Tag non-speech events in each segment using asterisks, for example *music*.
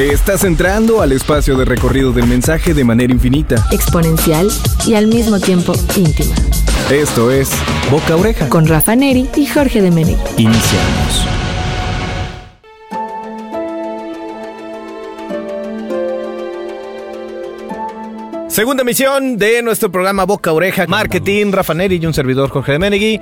Estás entrando al espacio de recorrido del mensaje de manera infinita. exponencial y al mismo tiempo íntima. Esto es Boca Oreja. Con Rafa Neri y Jorge de Menegui. Iniciamos. Segunda emisión de nuestro programa Boca Oreja, Marketing, Rafa Neri y un servidor Jorge de Menegui.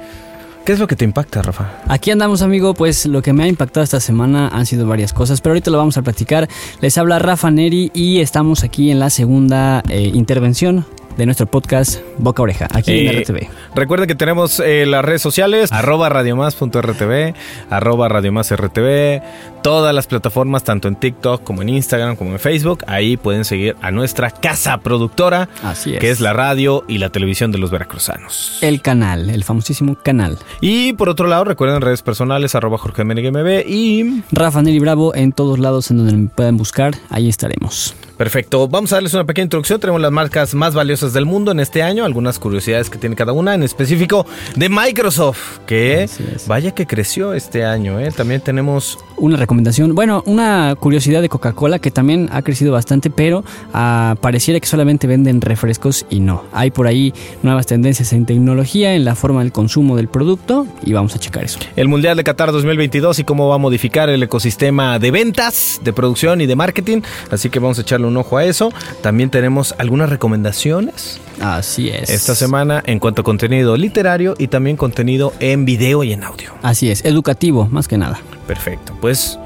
¿Qué es lo que te impacta, Rafa? Aquí andamos, amigo. Pues lo que me ha impactado esta semana han sido varias cosas, pero ahorita lo vamos a platicar. Les habla Rafa Neri y estamos aquí en la segunda eh, intervención de nuestro podcast Boca Oreja, aquí en Eh, RTV. Recuerda que tenemos eh, las redes sociales, arroba radiomás.rtv, arroba radiomásrtv, todas las plataformas, tanto en TikTok como en Instagram, como en Facebook. Ahí pueden seguir a nuestra casa productora, Así es. que es la radio y la televisión de los veracruzanos. El canal, el famosísimo canal. Y por otro lado, recuerden redes personales, arroba Jorge MB y... Rafa Neri Bravo en todos lados en donde me puedan buscar, ahí estaremos. Perfecto, vamos a darles una pequeña introducción. Tenemos las marcas más valiosas del mundo en este año, algunas curiosidades que tiene cada una, en específico de Microsoft, que vaya que creció este año. ¿eh? También tenemos Una recomendación, bueno, una curiosidad de Coca-Cola que también ha crecido bastante, pero ah, pareciera que solamente venden refrescos y no. Hay por ahí nuevas tendencias en tecnología, en la forma del consumo del producto y vamos a checar eso. el Mundial de Qatar 2022 y cómo va a modificar el ecosistema de ventas, de producción y de marketing. Así que vamos a echarle un ojo a eso. También tenemos algunas recomendaciones Así es. esta semana en cuanto a contenido literario y también contenido en video y en audio. Así es, educativo, más que nada. Perfecto, pues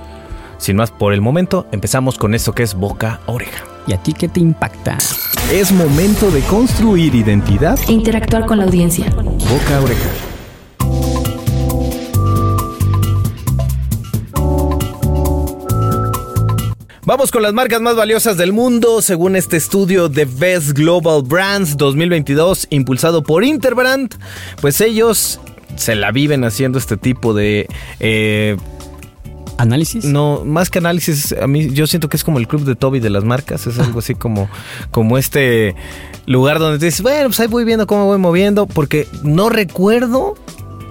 sin más por el momento, empezamos con esto que es boca a oreja. ¿Y a ti qué te impacta? Es momento de construir identidad E interactuar con la audiencia. boca a oreja. Vamos con las marcas más valiosas del mundo, según este estudio de Best Global Brands 2022, impulsado por Interbrand. Pues ellos se la viven haciendo este tipo de eh, ¿Análisis? No, más que análisis, a mí yo siento que es como el club de Toby de las marcas, es algo así como, *laughs* como este lugar donde te dices, bueno, pues ahí voy viendo cómo voy moviendo, porque no recuerdo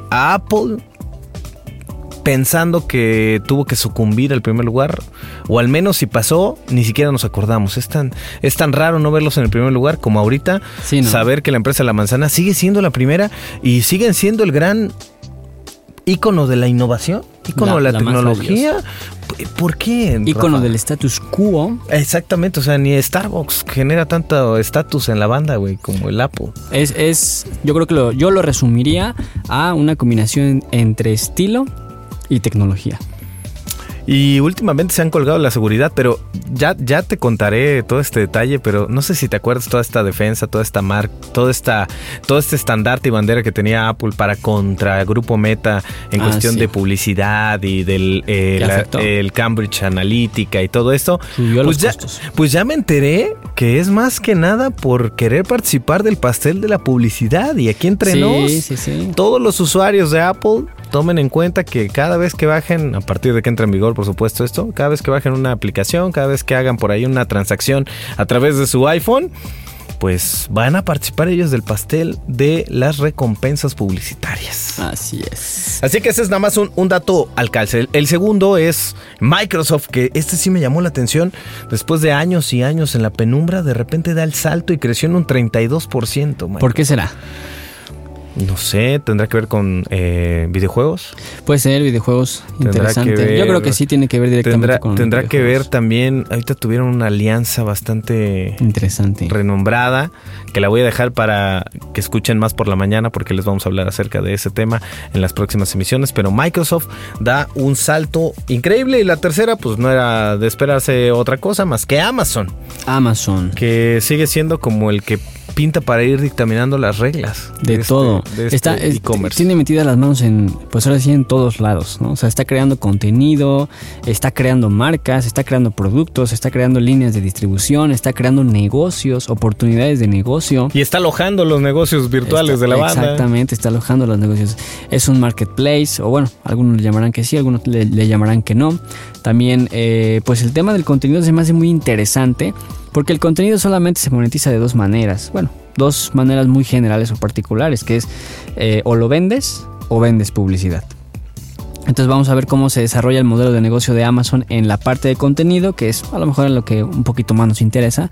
a Apple pensando que tuvo que sucumbir al primer lugar, o al menos si pasó, ni siquiera nos acordamos. Es tan, es tan raro no verlos en el primer lugar como ahorita, Sí, ¿no? saber que la empresa La Manzana sigue siendo la primera y siguen siendo el gran ícono de la innovación, ícono La- de la, tecnología. ¿Por qué? Ícono Rafa? del status quo. Exactamente, o sea, ni Starbucks genera tanto estatus en la banda, güey, como el Apple. Es, es yo creo que lo, yo lo resumiría a una combinación entre estilo y tecnología. Y últimamente se han colgado la seguridad, pero ya, ya te contaré todo este detalle, pero no sé si te acuerdas toda esta defensa, toda esta marca, toda esta, todo este estandarte y bandera que tenía Apple para contra Grupo Meta en Ah, cuestión sí. de publicidad y del eh, la- el Cambridge Analytica y todo esto. Subió pues los ya, costos. pues ya me enteré que es más que nada por querer participar del pastel de la publicidad y aquí entre sí. todos los usuarios de Apple tomen en cuenta que cada vez que bajen, a partir de que entre en vigor, por supuesto, esto, cada vez que bajen una aplicación, cada vez que hagan por ahí una transacción a través de su iPhone, pues van a participar ellos del pastel de las recompensas publicitarias. Así es. Así que ese es nada más un, un dato al calce. El, el segundo es Microsoft, que este sí me llamó la atención. Después de años y años en la penumbra, de repente da el salto y creció en un 32%. Mike. ¿Por qué será? No sé, tendrá que ver con eh, videojuegos. Puede ser videojuegos interesante. ver- Yo creo que sí tiene que ver directamente Tendrá, con tendrá que ver también, ahorita tuvieron una alianza bastante interesante. renombrada, que la voy a dejar para que escuchen más por la mañana porque les vamos a hablar acerca de ese tema en las próximas emisiones, pero Microsoft da un salto increíble y la tercera pues no era de esperarse otra cosa más que Amazon, Amazon. que sigue siendo como el que pinta para ir dictaminando las reglas De este- todo. De este está, es- e-commerce. tiene metidas las manos en, pues ahora sí, en todos lados, ¿no? O sea, está creando contenido, está creando marcas, está creando productos, está creando líneas de distribución, está creando negocios, oportunidades de negocio. Y está alojando los negocios virtuales Está- de la banda. Exactamente, está alojando los negocios. Es un marketplace, o bueno, algunos le llamarán que sí, algunos le, le llamarán que no. También, eh, pues el tema del contenido se me hace muy interesante, porque el contenido solamente se monetiza de dos maneras. Bueno, dos maneras muy generales o particulares, que es eh, o lo vendes o vendes publicidad. Entonces vamos a ver cómo se desarrolla el modelo de negocio de Amazon en la parte de contenido, que es a lo mejor en lo que un poquito más nos interesa.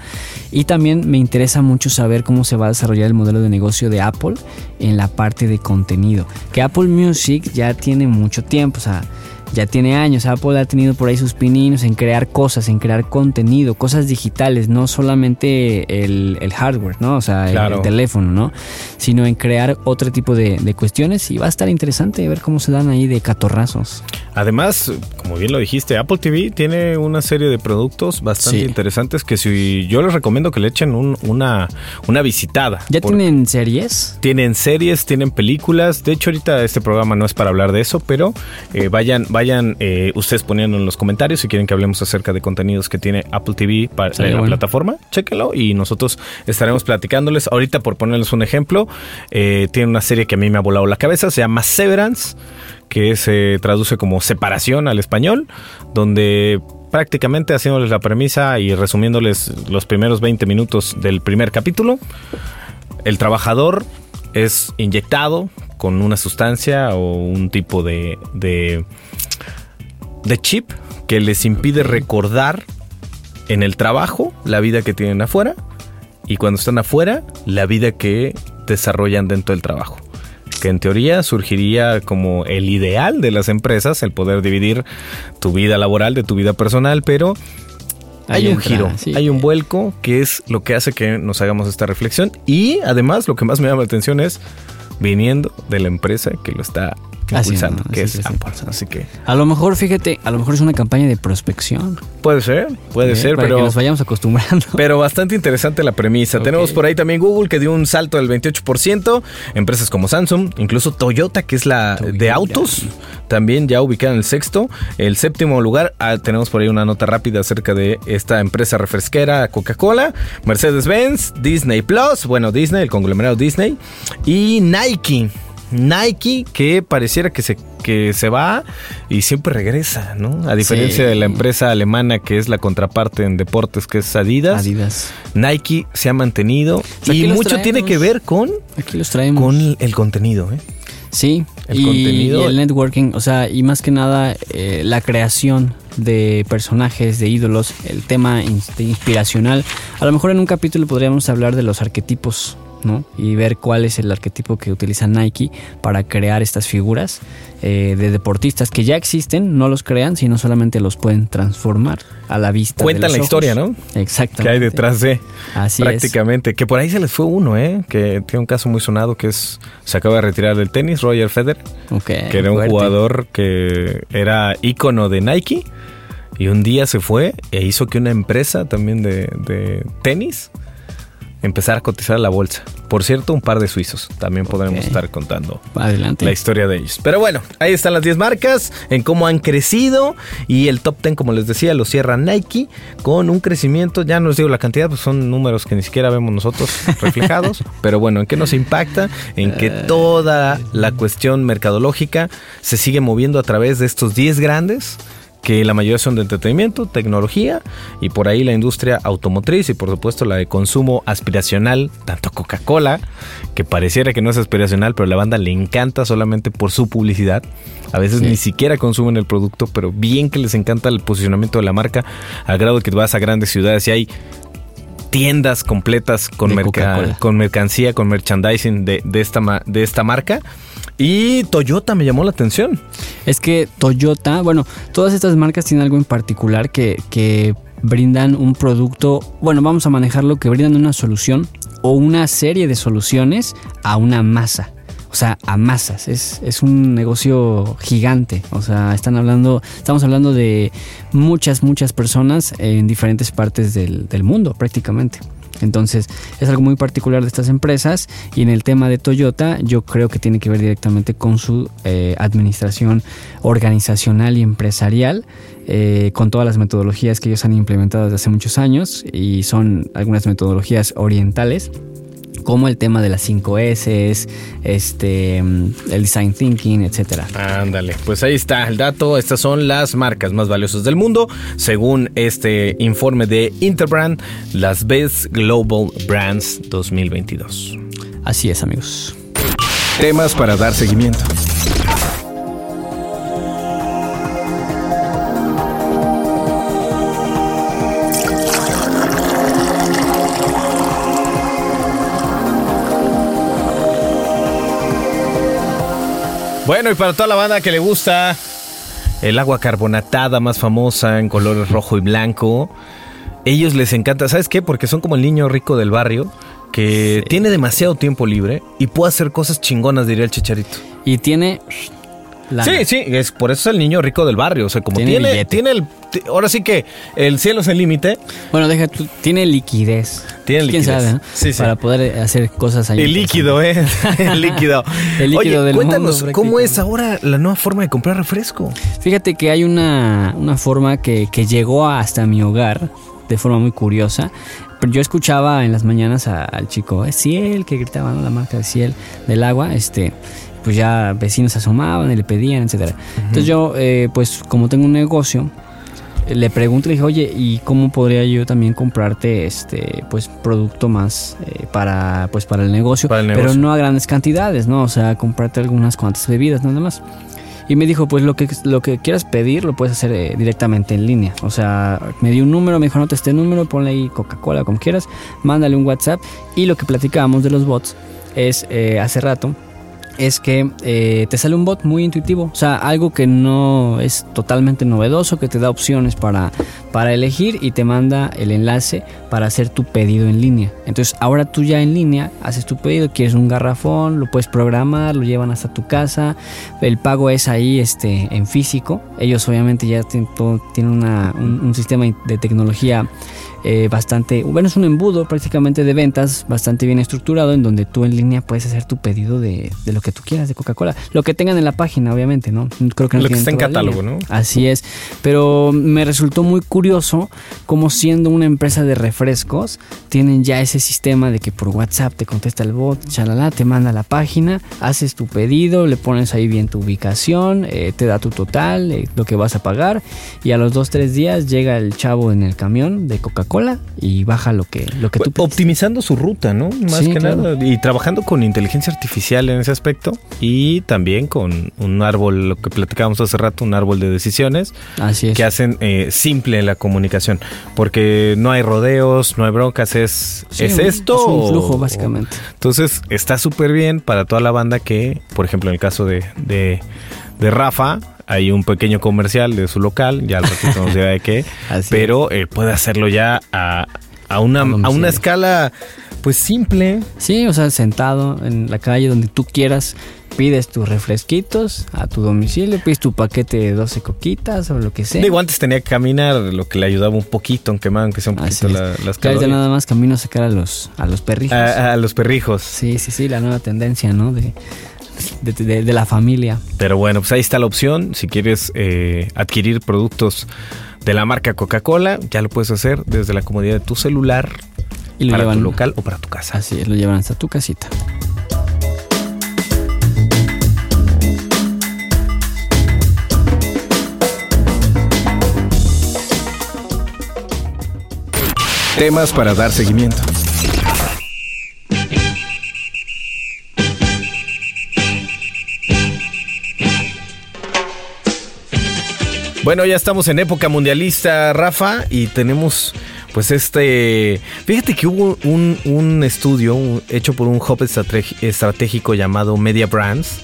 Y también me interesa mucho saber cómo se va a desarrollar el modelo de negocio de Apple en la parte de contenido. Que Apple Music ya tiene mucho tiempo, o sea, ya tiene años. Apple ha tenido por ahí sus pininos en crear cosas, en crear contenido, cosas digitales, no solamente el, hardware, ¿no? O sea, el, teléfono, ¿no? Sino en crear otro tipo de, de, cuestiones y va a estar interesante ver cómo se dan ahí de catorrazos. Además, como bien lo dijiste, Apple TV tiene una serie de productos bastante interesantes que si yo les recomiendo que le echen una, una visitada. ¿Ya tienen series? Tienen series, tienen películas. De hecho, ahorita este programa no es para hablar de eso, pero eh, vayan, vayan eh, ustedes poniendo en los comentarios si quieren que hablemos acerca de contenidos que tiene Apple TV para la plataforma. Chéquenlo y nosotros estaremos platicándoles. Ahorita, por ponerles un ejemplo, eh, tiene una serie que a mí me ha volado la cabeza, se llama Severance que se traduce como separación al español, donde prácticamente haciéndoles la premisa y resumiéndoles los primeros 20 minutos del primer capítulo, el trabajador es inyectado con una sustancia o un tipo de, de, de chip que les impide recordar en el trabajo la vida que tienen afuera y cuando están afuera la vida que desarrollan dentro del trabajo. Que en teoría surgiría como el ideal de las empresas, el poder dividir tu vida laboral de tu vida personal, pero hay, un giro, hay un vuelco que es lo que hace que nos hagamos esta reflexión y además lo que más me llama la atención es viniendo de la empresa que lo está impulsando, que es Así que. A lo mejor, fíjate, a lo mejor es una campaña de prospección. Puede ser, puede ser, para pero. Que nos vayamos acostumbrando. Pero bastante interesante la premisa. Tenemos por ahí también Google que dio un salto del 28%. Empresas como Samsung, incluso Toyota, que es la de autos, también ya ubicada en el sexto. El séptimo lugar, ah, tenemos por ahí una nota rápida acerca de esta empresa refresquera, Coca-Cola, Mercedes-Benz, Disney Plus, bueno, Disney, el conglomerado Disney, y Nike. Nike que pareciera que se, que se va y siempre regresa, ¿no? A diferencia de la empresa alemana que es la contraparte en deportes que es Adidas. Adidas. Nike se ha mantenido y mucho tiene que ver con, Aquí los traemos. con el contenido, ¿eh? Sí, el contenido. Y el networking, o sea, y más que nada eh, la creación de personajes, de ídolos, el tema inspiracional. A lo mejor en un capítulo podríamos hablar de los arquetipos y ver cuál es el arquetipo que utiliza Nike para crear estas figuras eh, de deportistas que ya existen, no los crean, sino solamente los pueden transformar a la vista. Cuentan la historia, ¿no? Exactamente. Que hay detrás de. Así prácticamente. Que por ahí se les fue uno, ¿eh? Que tiene un caso muy sonado que es. Se acaba de retirar del tenis, Roger Federer. que era un jugador que era ícono de Nike. Y un día se fue e hizo que una empresa también de, de tenis empezar a cotizar la bolsa. Por cierto, un par de suizos. También podremos estar contando Adelante. la historia de ellos. Pero bueno, ahí están las 10 marcas, en cómo han crecido y el top 10, como les decía, lo cierra Nike con un crecimiento, ya no les digo la cantidad, pues son números que ni siquiera vemos nosotros *laughs* reflejados, pero bueno, ¿en qué nos impacta? En que eh. toda la cuestión mercadológica se sigue moviendo a través de estos 10 grandes que la mayoría son de entretenimiento, tecnología y por ahí la industria automotriz y por supuesto la de consumo aspiracional, tanto Coca-Cola, que pareciera que no es aspiracional, pero a la banda le encanta solamente por su publicidad. A veces ni siquiera consumen el producto, pero bien que les encanta el posicionamiento de la marca, al grado que vas a grandes ciudades y hay tiendas completas con, con mercancía, con merchandising de, de, esta, de esta marca. Y Toyota me llamó la atención. Es que Toyota, bueno, todas estas marcas tienen algo en particular que, que brindan un producto, bueno, vamos a manejarlo, que brindan una solución o una serie de soluciones a una masa. O sea, a masas. Es, es, un negocio gigante. O sea, están hablando, estamos hablando de muchas, muchas personas en diferentes partes del, del mundo, prácticamente. Entonces es algo muy particular de estas empresas y en el tema de Toyota yo creo que tiene que ver directamente con su eh, administración organizacional y empresarial, eh, con todas las metodologías que ellos han implementado desde hace muchos años y son algunas metodologías orientales como el tema de las 5S, este, mm, el design thinking, etcétera. Ándale, pues ahí está el dato. Estas son las marcas más valiosas del mundo, según este informe de Interbrand, las Best Global Brands 2022. Así es, amigos. Temas para dar seguimiento. Bueno, y para toda la banda que le gusta el agua carbonatada más famosa en colores rojo y blanco, ellos les encanta, ¿sabes qué? Porque son como el niño rico del barrio que Sí. tiene demasiado tiempo libre y puede hacer cosas chingonas, diría el chicharito. Y tiene. Lana. Sí, sí, es por eso es el niño rico del barrio, o sea, como Tiene tiene el ahora sí que el cielo es el límite. Bueno, deja tú, tiene liquidez. Tiene ¿Quién liquidez. sabe? no? Sí, sí. Para poder hacer cosas ahí. El líquido, ¿eh? *laughs* El líquido. El líquido Oye, del cuéntanos, mundo, ¿cómo es ahora la nueva forma de comprar refresco? Fíjate que hay una, una forma que, que llegó hasta mi hogar de forma muy curiosa. Pero yo escuchaba en las mañanas a- al chico, es Ciel, que gritaba, ¿no? La marca de Ciel del agua, este, pues ya vecinos se asomaban y le pedían, etcétera. Entonces yo, eh, pues como tengo un negocio, le pregunto, le dije, oye, ¿y cómo podría yo también comprarte este, pues producto más eh, para, pues para el negocio? Para el Pero negocio. no a grandes cantidades, ¿no? O sea, comprarte algunas cuantas bebidas, nada más. Y me dijo, pues lo que, lo que quieras pedir lo puedes hacer eh, directamente en línea. O sea, me dio un número, me dijo, anota este número, ponle ahí Coca-Cola, como quieras, mándale un WhatsApp. Y lo que platicábamos de los bots es, eh, hace rato, es que eh, te sale un bot muy intuitivo. O sea, algo que no es totalmente novedoso, que te da opciones para, para elegir y te manda el enlace para hacer tu pedido en línea. Entonces, ahora tú ya en línea haces tu pedido, quieres un garrafón, lo puedes programar, lo llevan hasta tu casa. El pago es ahí este, en físico. Ellos obviamente ya tienen, todo- tienen una- un, un sistema de tecnología eh, bastante, bueno, es un embudo prácticamente de ventas bastante bien estructurado en donde tú en línea puedes hacer tu pedido de, de lo que tú quieras de Coca-Cola. Lo que tengan en la página, obviamente, ¿no? Creo que no Lo que está en catálogo. ¿no? Así es. Pero me resultó muy curioso cómo siendo una empresa de refrescos tienen ya ese sistema de que por WhatsApp te contesta el bot, chalala, te manda a la página, haces tu pedido, le pones ahí bien tu ubicación, eh, te da tu total, eh, lo que vas a pagar y a los dos, tres días llega el chavo en el camión de Coca-Cola y baja lo que, lo que tú pediste. Optimizando su ruta, ¿no? Más Sí, que claro. nada. Y trabajando con inteligencia artificial en ese aspecto. Y también con un árbol, lo que platicábamos hace rato, un árbol de decisiones Así es. que hacen eh, simple la comunicación. Porque no hay rodeos, no hay broncas, es, Sí, ¿es un- esto. es un flujo, o- básicamente. Entonces está súper bien para toda la banda que, por ejemplo, en el caso de, de, de Rafa, hay un pequeño comercial de su local, ya al ratito nos dirá de qué, *laughs* Así pero eh, puede hacerlo ya a, a una, A una escala pues simple. Sí, o sea, sentado en la calle donde tú quieras, pides tus refresquitos a tu domicilio, pides tu paquete de 12 coquitas o lo que sea. Digo, antes tenía que caminar, lo que le ayudaba un poquito, aunque más, aunque sea un poquito la- las Ya ahorita calorías. nada más camino a sacar a los, a los perrijos. A, a los perrijos. Sí, sí, sí, la nueva tendencia, ¿no? De, de, de- de la familia. Pero bueno, pues ahí está la opción. Si quieres eh, adquirir productos de la marca Coca-Cola, ya lo puedes hacer desde la comodidad de tu celular Y lo para llevan. tu local o para tu casa. Así es, lo llevan hasta tu casita. Temas para dar seguimiento. Bueno, ya estamos en época mundialista, Rafa, y tenemos pues este... Fíjate que hubo un, estudio hecho por un hub estratégico llamado Media Brands,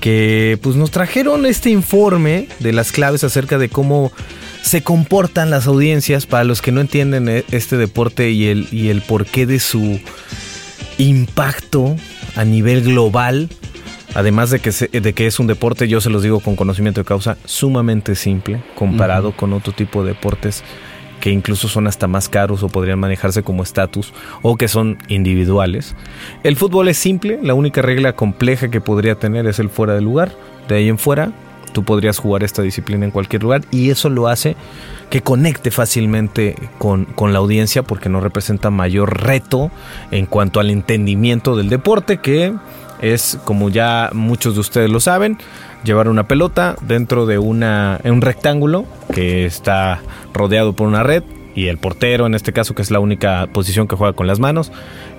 que pues nos trajeron este informe de las claves acerca de cómo se comportan las audiencias para los que no entienden eh, este deporte y el, y el porqué de su impacto a nivel global. Además de que, se- de que es un deporte, yo se los digo con conocimiento de causa, sumamente simple comparado con otro tipo de deportes que incluso son hasta más caros o podrían manejarse como estatus o que son individuales. El fútbol es simple, la única regla compleja que podría tener es el fuera de lugar. De ahí en fuera, tú podrías jugar esta disciplina en cualquier lugar y eso lo hace que conecte fácilmente con, con la audiencia porque no representa mayor reto en cuanto al entendimiento del deporte que es, como ya muchos de ustedes lo saben, llevar una pelota dentro de una, un rectángulo que está rodeado por una red y el portero, en este caso, que es la única posición que juega con las manos,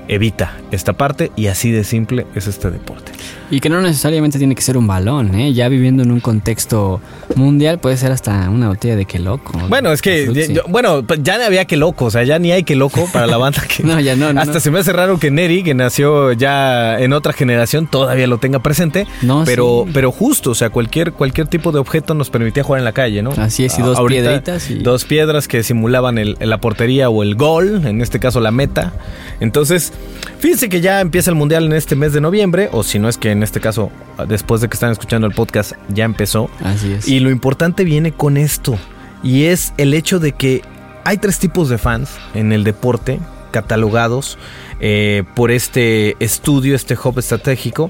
evita esta parte y así de simple es este deporte. Y que no necesariamente tiene que ser un balón, ¿eh? Ya viviendo en un contexto mundial puede ser hasta una botella de que loco. Bueno, es que, Fruitsy. yo- bueno, pues ya no había que loco, o sea, ya ni hay que loco para la banda que... *laughs* No, ya no, no, Hasta no. se me hace raro que Neri, que nació ya en otra generación, todavía lo tenga presente. No, pero, sí. pero justo, o sea, cualquier, cualquier tipo de objeto nos permitía jugar en la calle, ¿no? Así es, y dos ahorita, piedritas y- Dos piedras que simulaban el- la portería o el gol, en este caso la meta. Entonces, fíjense que ya empieza el Mundial en este mes de noviembre, o si no es que en este caso, después de que están escuchando el podcast, ya empezó. Así es. Y lo importante viene con esto. Y es el hecho de que hay tres tipos de fans en el deporte catalogados eh, por este estudio, este hub estratégico,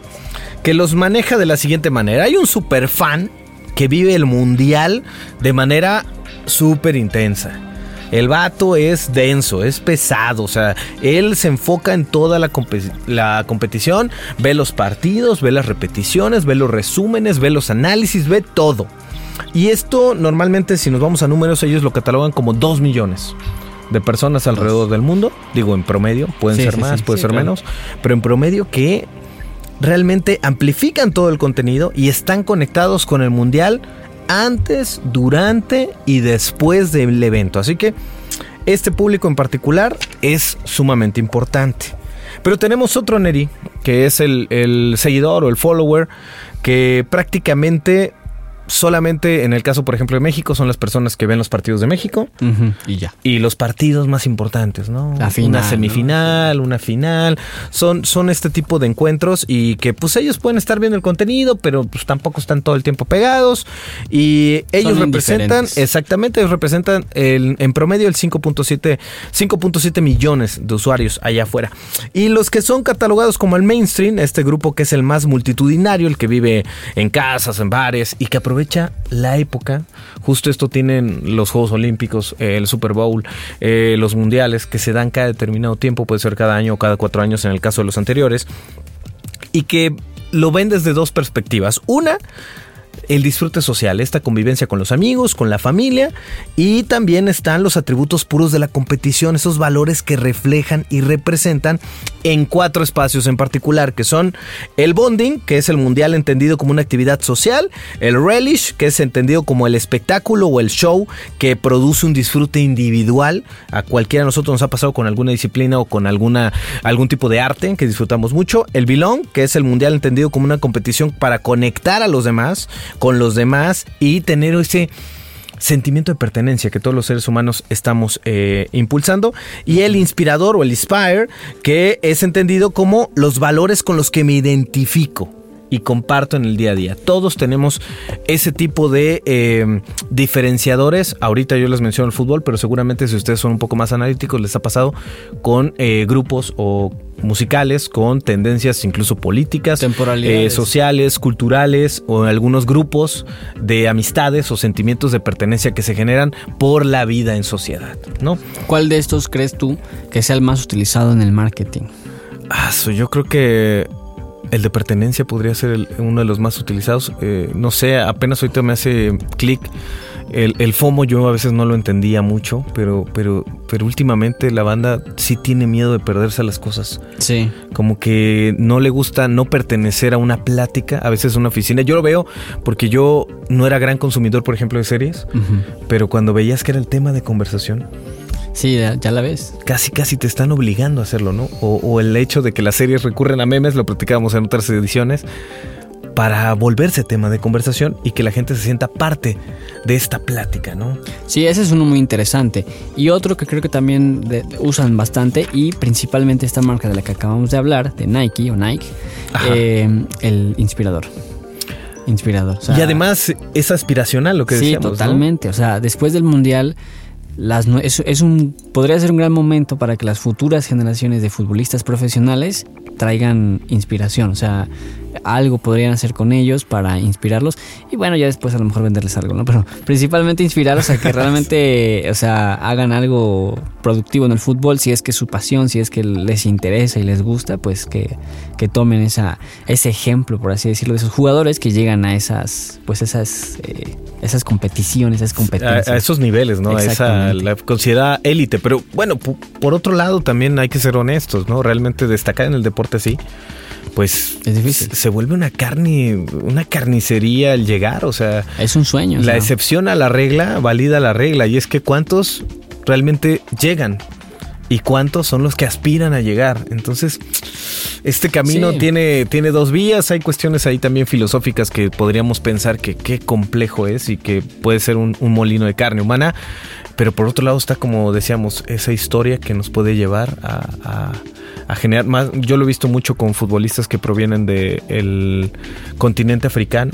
que los maneja de la siguiente manera. Hay un super fan que vive el mundial de manera súper intensa. El vato es denso, es pesado, o sea, él se enfoca en toda la, compe- la competición, ve los partidos, ve las repeticiones, ve los resúmenes, ve los análisis, ve todo. Y esto normalmente si nos vamos a números ellos lo catalogan como 2 millones de personas alrededor del mundo, digo en promedio, pueden Sí, ser sí, más, sí. puede ser claro. menos, pero en promedio que realmente amplifican todo el contenido y están conectados con el mundial antes, durante y después del evento. Así que este público en particular es sumamente importante. Pero tenemos otro Neri, que es el, seguidor o el follower, que prácticamente solamente en el caso, por ejemplo, de México, son las personas que ven los partidos de México y ya. y los partidos más importantes, ¿no? La final, una ¿no? semifinal, una final, son, son este tipo de encuentros y que pues ellos pueden estar viendo el contenido, pero pues tampoco están todo el tiempo pegados y ellos representan, exactamente, ellos representan el- en promedio el 5.7 5.7 millones de usuarios allá afuera. Y los que son catalogados como el mainstream, este grupo que es el más multitudinario, el que vive en casas, en bares y que aprovecha la época. Justo esto tienen los Juegos Olímpicos, eh, el Super Bowl, eh, los mundiales que se dan cada determinado tiempo, puede ser cada año o cada cuatro años en el caso de los anteriores, y que lo ven desde dos perspectivas. Una, el disfrute social, esta convivencia con los amigos, con la familia y también están los atributos puros de la competición, esos valores que reflejan y representan en cuatro espacios en particular, que son el bonding, que es el mundial entendido como una actividad social, el relish, que es entendido como el espectáculo o el show que produce un disfrute individual, a cualquiera de nosotros nos ha pasado con alguna disciplina o con alguna algún tipo de arte que disfrutamos mucho, el belong, que es el mundial entendido como una competición para conectar a los demás con los demás y tener ese sentimiento de pertenencia que todos los seres humanos estamos eh, impulsando. Y el inspirador o el inspire que es entendido como los valores con los que me identifico y comparto en el día a día. Todos tenemos ese tipo de eh, diferenciadores. Ahorita yo les menciono el fútbol, pero seguramente si ustedes son un poco más analíticos les ha pasado con eh, grupos o musicales con tendencias incluso políticas, eh, sociales, culturales o algunos grupos de amistades o sentimientos de pertenencia que se generan por la vida en sociedad, ¿no? ¿Cuál de estos crees tú que sea el más utilizado en el marketing? Ah, yo creo que el de pertenencia podría ser el- uno de los más utilizados. Eh, no sé, apenas ahorita me hace clic. El, el FOMO yo a veces no lo entendía mucho, pero, pero, pero últimamente la banda sí tiene miedo de perderse las cosas. Sí. Como que no le gusta no pertenecer a una plática, a veces a una oficina. Yo lo veo porque yo no era gran consumidor, por ejemplo, de series, pero cuando veías que era el tema de conversación, Sí, ya, la ves. casi casi te están obligando a hacerlo, ¿no? O, o el hecho de que las series recurren a memes, lo platicábamos en otras ediciones, para volverse tema de conversación y que la gente se sienta parte de esta plática, ¿no? Sí, ese es uno muy interesante. Y otro que creo que también de- usan bastante y principalmente esta marca de la que acabamos de hablar, de Nike o Nike, eh, el inspirador. Inspirador. o sea, y además es aspiracional lo que sí, decíamos, ¿no? totalmente. O sea, después del mundial, las, es un, podría ser un gran momento para que las futuras generaciones de futbolistas profesionales traigan inspiración. O sea, algo podrían hacer con ellos para inspirarlos y bueno, ya después a lo mejor venderles algo, ¿no? Pero principalmente inspirarlos a que *laughs* realmente, o sea, hagan algo productivo en el fútbol, si es que es su pasión, si es que les interesa y les gusta, pues que, que tomen esa, ese ejemplo, por así decirlo, de esos jugadores que llegan a esas, pues esas, eh, esas competiciones, esas competencias. A, a esos niveles, ¿no? A esa la considerada élite. Pero bueno, por otro lado también hay que ser honestos, ¿no? Realmente destacar en el deporte así, pues Es difícil. Se, vuelve una carne, una carnicería al llegar, o sea, Es un sueño. la excepción a la regla valida la regla y es que cuántos realmente llegan y cuántos son los que aspiran a llegar. Entonces, este camino Sí. tiene, tiene dos vías. Hay cuestiones ahí también filosóficas que podríamos pensar que qué complejo es y que puede ser un, un molino de carne humana. Pero por otro lado está, como decíamos, esa historia que nos puede llevar a, a- a generar más. Yo lo he visto mucho con futbolistas que provienen del continente africano,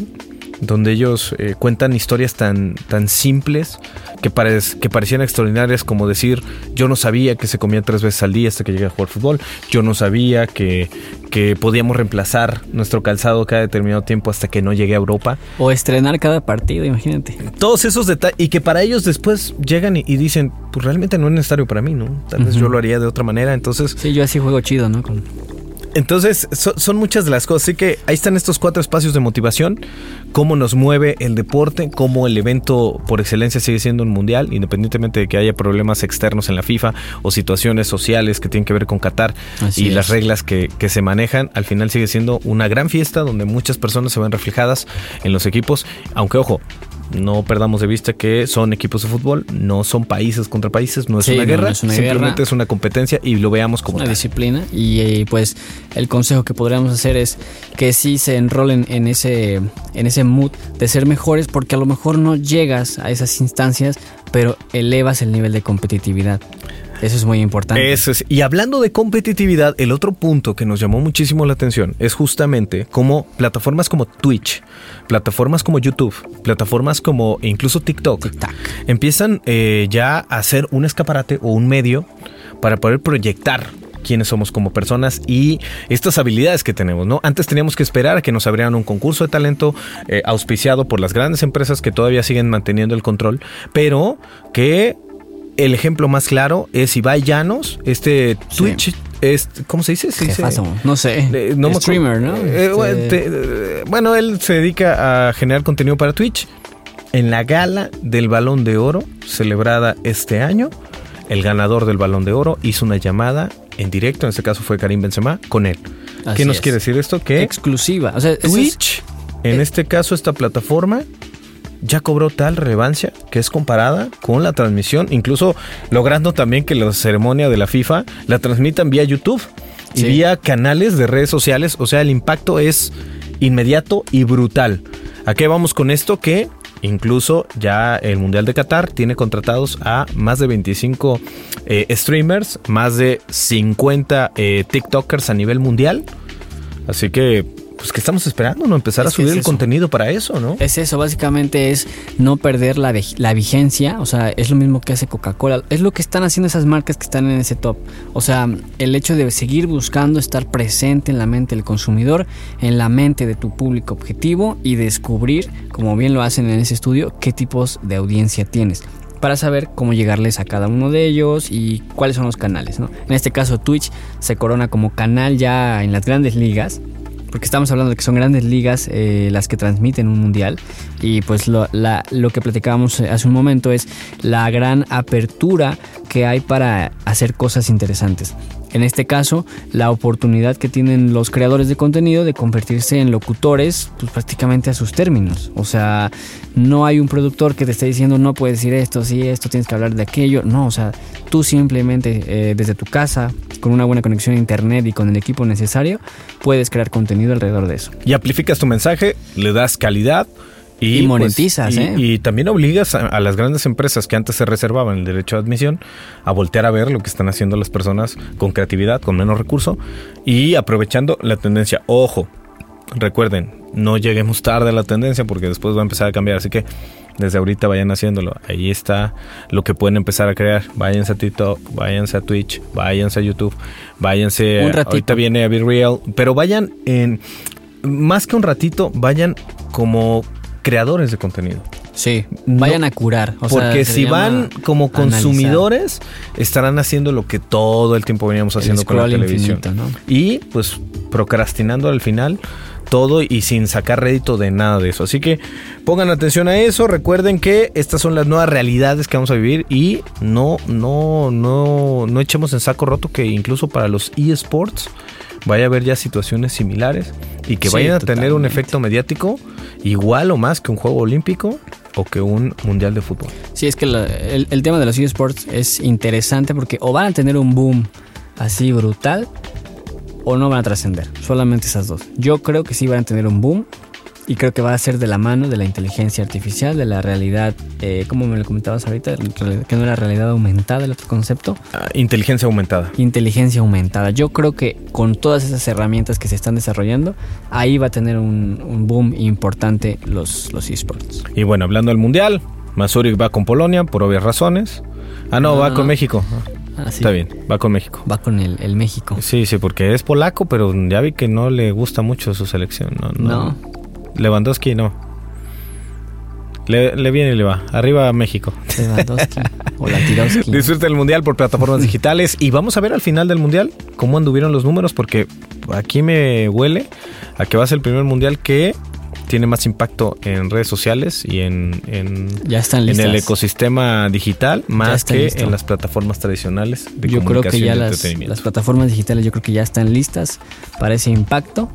donde ellos eh, cuentan historias tan, tan simples que, parec- que parecían extraordinarias, como decir, yo no sabía que se comía tres veces al día hasta que llegué a jugar fútbol, yo no sabía que, que podíamos reemplazar nuestro calzado cada determinado tiempo hasta que no llegué a Europa. O estrenar cada partido, imagínate. Todos esos detalles, y que para ellos después llegan y, y dicen, pues realmente no es necesario para mí, ¿no? Tal vez yo lo haría de otra manera, entonces... Sí, yo así juego chido, ¿no? Con- Entonces, so- son muchas de las cosas. Así que ahí están estos cuatro espacios de motivación. Cómo nos mueve el deporte, cómo el evento por excelencia sigue siendo un mundial, independientemente de que haya problemas externos en la FIFA o situaciones sociales que tienen que ver con Qatar Así y es. las reglas que, que se manejan. Al final sigue siendo una gran fiesta donde muchas personas se ven reflejadas en los equipos. Aunque, ojo. No perdamos de vista que son equipos de fútbol, no son países contra países, no es Sí, una guerra, no es una simplemente guerra. es una competencia y lo veamos como una tal. disciplina y eh, pues el consejo que podríamos hacer es que sí se enrolen en ese en ese mood de ser mejores porque a lo mejor no llegas a esas instancias pero elevas el nivel de competitividad. Eso es muy importante. Eso es. Y hablando de competitividad, el otro punto que nos llamó muchísimo la atención es justamente cómo plataformas como Twitch, plataformas como YouTube, plataformas como incluso TikTok, empiezan eh, ya a hacer un escaparate o un medio para poder proyectar quiénes somos como personas y estas habilidades que tenemos, ¿no? Antes teníamos que esperar a que nos abrieran un concurso de talento eh, auspiciado por las grandes empresas que todavía siguen manteniendo el control, pero que el ejemplo más claro es Ibai Llanos, este Twitch, es, ¿cómo se dice? Se no sé eh, no streamer no Eh, Este, bueno, te- bueno, él se dedica a generar contenido para Twitch. En la gala del Balón de Oro, celebrada este año, el ganador del Balón de Oro hizo una llamada en directo, en este caso fue Karim Benzema, con él. Así ¿Qué nos es. quiere decir esto? Que exclusiva o sea es- Twitch, en eh, este caso esta plataforma, ya cobró tal relevancia que es comparada con la transmisión, incluso logrando también que la ceremonia de la FIFA la transmitan vía YouTube y Sí. vía canales de redes sociales, o sea, el impacto es inmediato y brutal. ¿A qué vamos con esto? Que incluso ya el Mundial de Qatar tiene contratados a más de 25 eh, streamers, más de 50 eh, TikTokers a nivel mundial. Así que, pues, ¿qué estamos esperando? ¿No? Empezar Es a que subir es el contenido para eso, ¿no? Es eso, básicamente es no perder la, la vigencia, o sea, es lo mismo que hace Coca-Cola, es lo que están haciendo esas marcas que están en ese top. O sea, el hecho de seguir buscando estar presente en la mente del consumidor, en la mente de tu público objetivo y descubrir, como bien lo hacen en ese estudio, qué tipos de audiencia tienes para saber cómo llegarles a cada uno de ellos y cuáles son los canales. ¿no? En este caso Twitch se corona como canal ya en las grandes ligas, porque estamos hablando de que son grandes ligas eh, las que transmiten un mundial y pues lo, lo que platicábamos hace un momento es la gran apertura que hay para hacer cosas interesantes. En este caso, la oportunidad que tienen los creadores de contenido de convertirse en locutores pues prácticamente a sus términos. O sea, no hay un productor que te esté diciendo no puedes decir esto, sí, esto, tienes que hablar de aquello. No, o sea, tú simplemente eh, desde tu casa, con una buena conexión a internet y con el equipo necesario, puedes crear contenido alrededor de eso. Y amplificas tu mensaje, le das calidad. Y, Y monetizas, y, ¿eh? y también obligas a, a las grandes empresas que antes se reservaban el derecho de admisión a voltear a ver lo que están haciendo las personas con creatividad, con menos recurso y aprovechando la tendencia. Ojo, recuerden, no lleguemos tarde a la tendencia porque después va a empezar a cambiar. Así que desde ahorita vayan haciéndolo. Ahí está lo que pueden empezar a crear. Váyanse a TikTok, váyanse a Twitch, váyanse a YouTube, váyanse. Un ratito. Ahorita viene a Be Real, pero vayan en más que un ratito, vayan como creadores de contenido. Sí, No, vayan a curar. o Porque si van como analizar. consumidores, estarán haciendo lo que todo el tiempo veníamos haciendo con la televisión. infinito, ¿no? Y pues procrastinando al final todo y sin sacar rédito de nada de eso. Así que pongan atención a eso. Recuerden que estas son las nuevas realidades que vamos a vivir y no, no, no, no echemos en saco roto que incluso para los eSports vaya a haber ya situaciones similares y que Sí, vayan a tener un efecto mediático igual o más que un juego olímpico o que un mundial de fútbol. Sí, es que la- el, el tema de los eSports es interesante porque o van a tener un boom así brutal o no van a trascender. Solamente esas dos. Yo creo que sí van a tener un boom y creo que va a ser de la mano de la inteligencia artificial, de la realidad, eh, como me lo comentabas ahorita, que no era realidad aumentada el otro concepto, Ah, inteligencia aumentada. inteligencia aumentada. Yo creo que con todas esas herramientas que se están desarrollando, ahí va a tener un, un boom importante los, los eSports. Y bueno, hablando del mundial, Mazuri va con Polonia por obvias razones. Ah, no, No, va no, con no. México. Ah, sí. Está bien, va con México. Va con el, el México. Sí, sí, porque es polaco, pero ya vi que no le gusta mucho su selección. No, no. No. Lewandowski no. Le, le viene y le va. Arriba México. Lewandowski o Latirowski. *laughs* Disfruta el mundial por plataformas digitales y vamos a ver al final del mundial cómo anduvieron los números porque aquí me huele a que va a ser el primer mundial que tiene más impacto en redes sociales y en, en, Ya están en el ecosistema digital más que listo. en las plataformas tradicionales de Yo creo que comunicación ya y las, entretenimiento. las plataformas digitales yo creo que ya están listas para ese impacto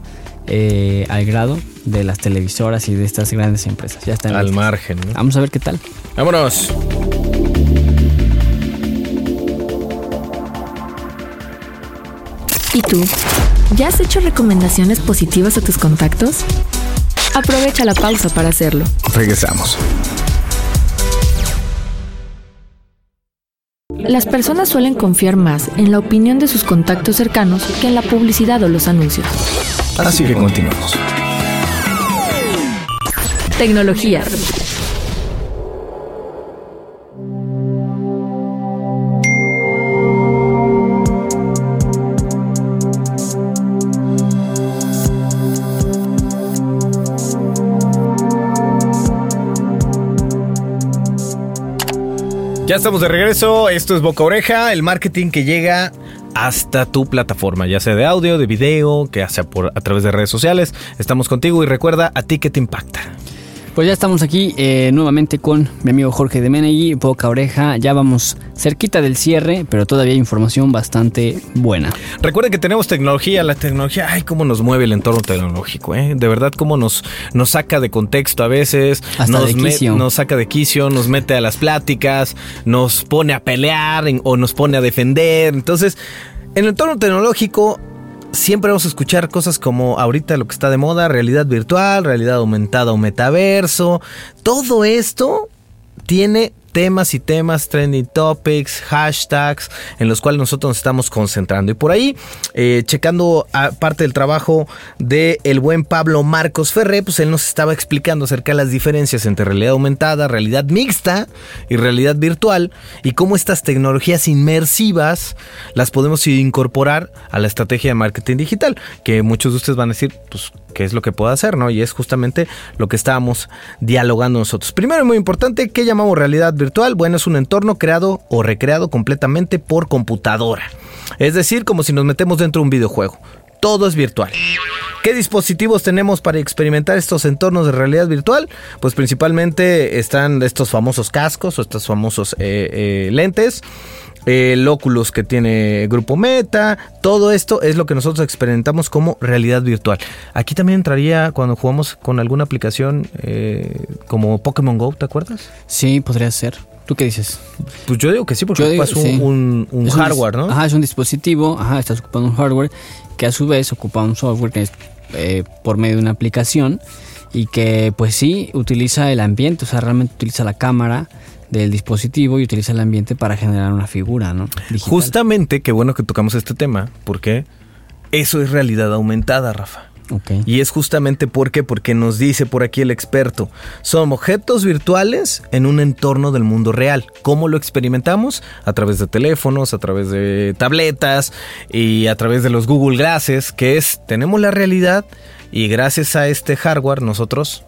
eh, al grado de las televisoras y de estas grandes empresas. Ya están al listas. margen. ¿no? Vamos a ver qué tal. Vámonos. ¿Y tú? ¿Ya has hecho recomendaciones positivas a tus contactos? Aprovecha la pausa para hacerlo. Regresamos. Las personas suelen confiar más en la opinión de sus contactos cercanos que en la publicidad o los anuncios. Así que continuamos. Tecnología. Ya estamos de regreso. Esto es Boca Oreja, el marketing que llega hasta tu plataforma, ya sea de audio, de video, que sea por a través de redes sociales. Estamos contigo y recuerda a ti que te impacta. Pues ya estamos aquí eh, nuevamente con mi amigo Jorge de Menegui, Boca Oreja. Ya vamos cerquita del cierre, pero todavía hay información bastante buena. Recuerden que tenemos tecnología, la tecnología, ay, cómo nos mueve el entorno tecnológico, ¿eh? De verdad, cómo nos, nos saca de contexto a veces, Hasta nos, de quicio. nos saca de quicio, nos mete a las pláticas, nos pone a pelear en- o nos pone a defender. Entonces, en el entorno tecnológico siempre vamos a escuchar cosas como ahorita lo que está de moda, realidad virtual, realidad aumentada o metaverso. Todo esto tiene temas y temas, trending topics, hashtags, en los cuales nosotros nos estamos concentrando. Y por ahí, eh, checando parte del trabajo de el buen Pablo Marcos Ferré, pues él nos estaba explicando acerca de las diferencias entre realidad aumentada, realidad mixta y realidad virtual, y cómo estas tecnologías inmersivas las podemos incorporar a la estrategia de marketing digital, que muchos de ustedes van a decir, pues, ¿qué es lo que puedo hacer? ¿no? Y es justamente lo que estábamos dialogando nosotros. Primero muy importante, ¿qué llamamos realidad virtual? Bueno, es un entorno creado o recreado completamente por computadora. Es decir, como si nos metemos dentro de un videojuego. Todo es virtual. ¿Qué dispositivos tenemos para experimentar estos entornos de realidad virtual? Pues principalmente están estos famosos cascos o estos famosos eh, eh, lentes. El Oculus que tiene Grupo Meta, todo esto es lo que nosotros experimentamos como realidad virtual. Aquí también entraría cuando jugamos con alguna aplicación eh, como Pokémon Go, ¿te acuerdas? Sí, podría ser. ¿Tú qué dices? Pues yo digo que sí, porque Yo ocupas un, sí. un- hardware, ¿no? Ajá, es un dispositivo, ajá, estás ocupando un hardware que a su vez ocupa un software que es eh, por medio de una aplicación y que pues sí utiliza el ambiente, o sea, realmente utiliza la cámara del dispositivo y utiliza el ambiente para generar una figura, ¿no? Digital. Justamente, qué bueno que tocamos este tema, porque eso es realidad aumentada, Rafa. Ok. Y es justamente porque, porque nos dice por aquí el experto, son objetos virtuales en un entorno del mundo real. ¿Cómo lo experimentamos? A través de teléfonos, a través de tabletas y a través de los Google Glasses, que es, tenemos la realidad y gracias a este hardware nosotros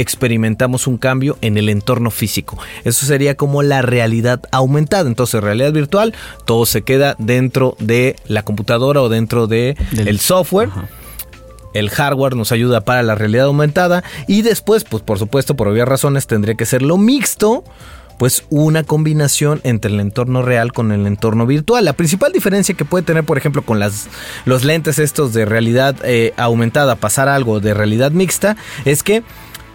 experimentamos un cambio en el entorno físico. Eso sería como la realidad aumentada. Entonces, realidad virtual, todo se queda dentro de la computadora o dentro de Del- el software. Ajá. El hardware nos ayuda para la realidad aumentada y después, pues por supuesto, por obvias razones, tendría que ser lo mixto, pues una combinación entre el entorno real con el entorno virtual. La principal diferencia que puede tener, por ejemplo, con las, los lentes estos de realidad eh, aumentada, pasar algo de realidad mixta, es que